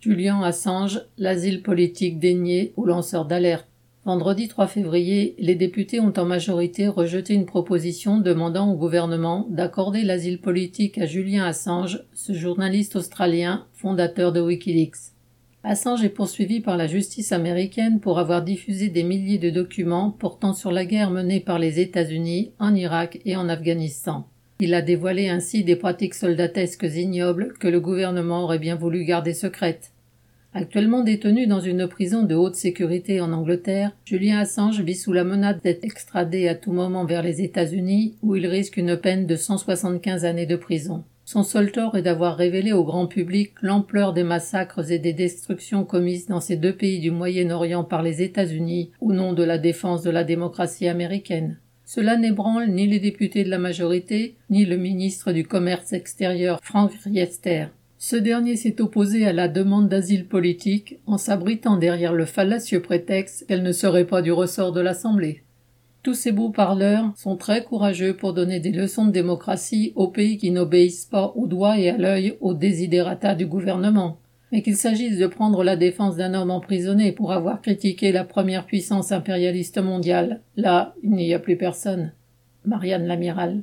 Julian Assange, l'asile politique dénié aux lanceurs d'alerte. Vendredi 3 février, les députés ont en majorité rejeté une proposition demandant au gouvernement d'accorder l'asile politique à Julian Assange, ce journaliste australien, fondateur de Wikileaks. Assange est poursuivi par la justice américaine pour avoir diffusé des milliers de documents portant sur la guerre menée par les États-Unis en Irak et en Afghanistan. Il a dévoilé ainsi des pratiques soldatesques ignobles que le gouvernement aurait bien voulu garder secrètes. Actuellement détenu dans une prison de haute sécurité en Angleterre, Julien Assange vit sous la menace d'être extradé à tout moment vers les États-Unis où il risque une peine de 175 années de prison. Son seul tort est d'avoir révélé au grand public l'ampleur des massacres et des destructions commises dans ces deux pays du Moyen-Orient par les États-Unis au nom de la défense de la démocratie américaine. Cela n'ébranle ni les députés de la majorité, ni le ministre du Commerce extérieur Frank Riester. Ce dernier s'est opposé à la demande d'asile politique en s'abritant derrière le fallacieux prétexte qu'elle ne serait pas du ressort de l'Assemblée. Tous ces beaux parleurs sont très courageux pour donner des leçons de démocratie aux pays qui n'obéissent pas au doigt et à l'œil aux désidérata du gouvernement mais qu'il s'agisse de prendre la défense d'un homme emprisonné pour avoir critiqué la première puissance impérialiste mondiale, là, il n'y a plus personne. Marianne l'amiral.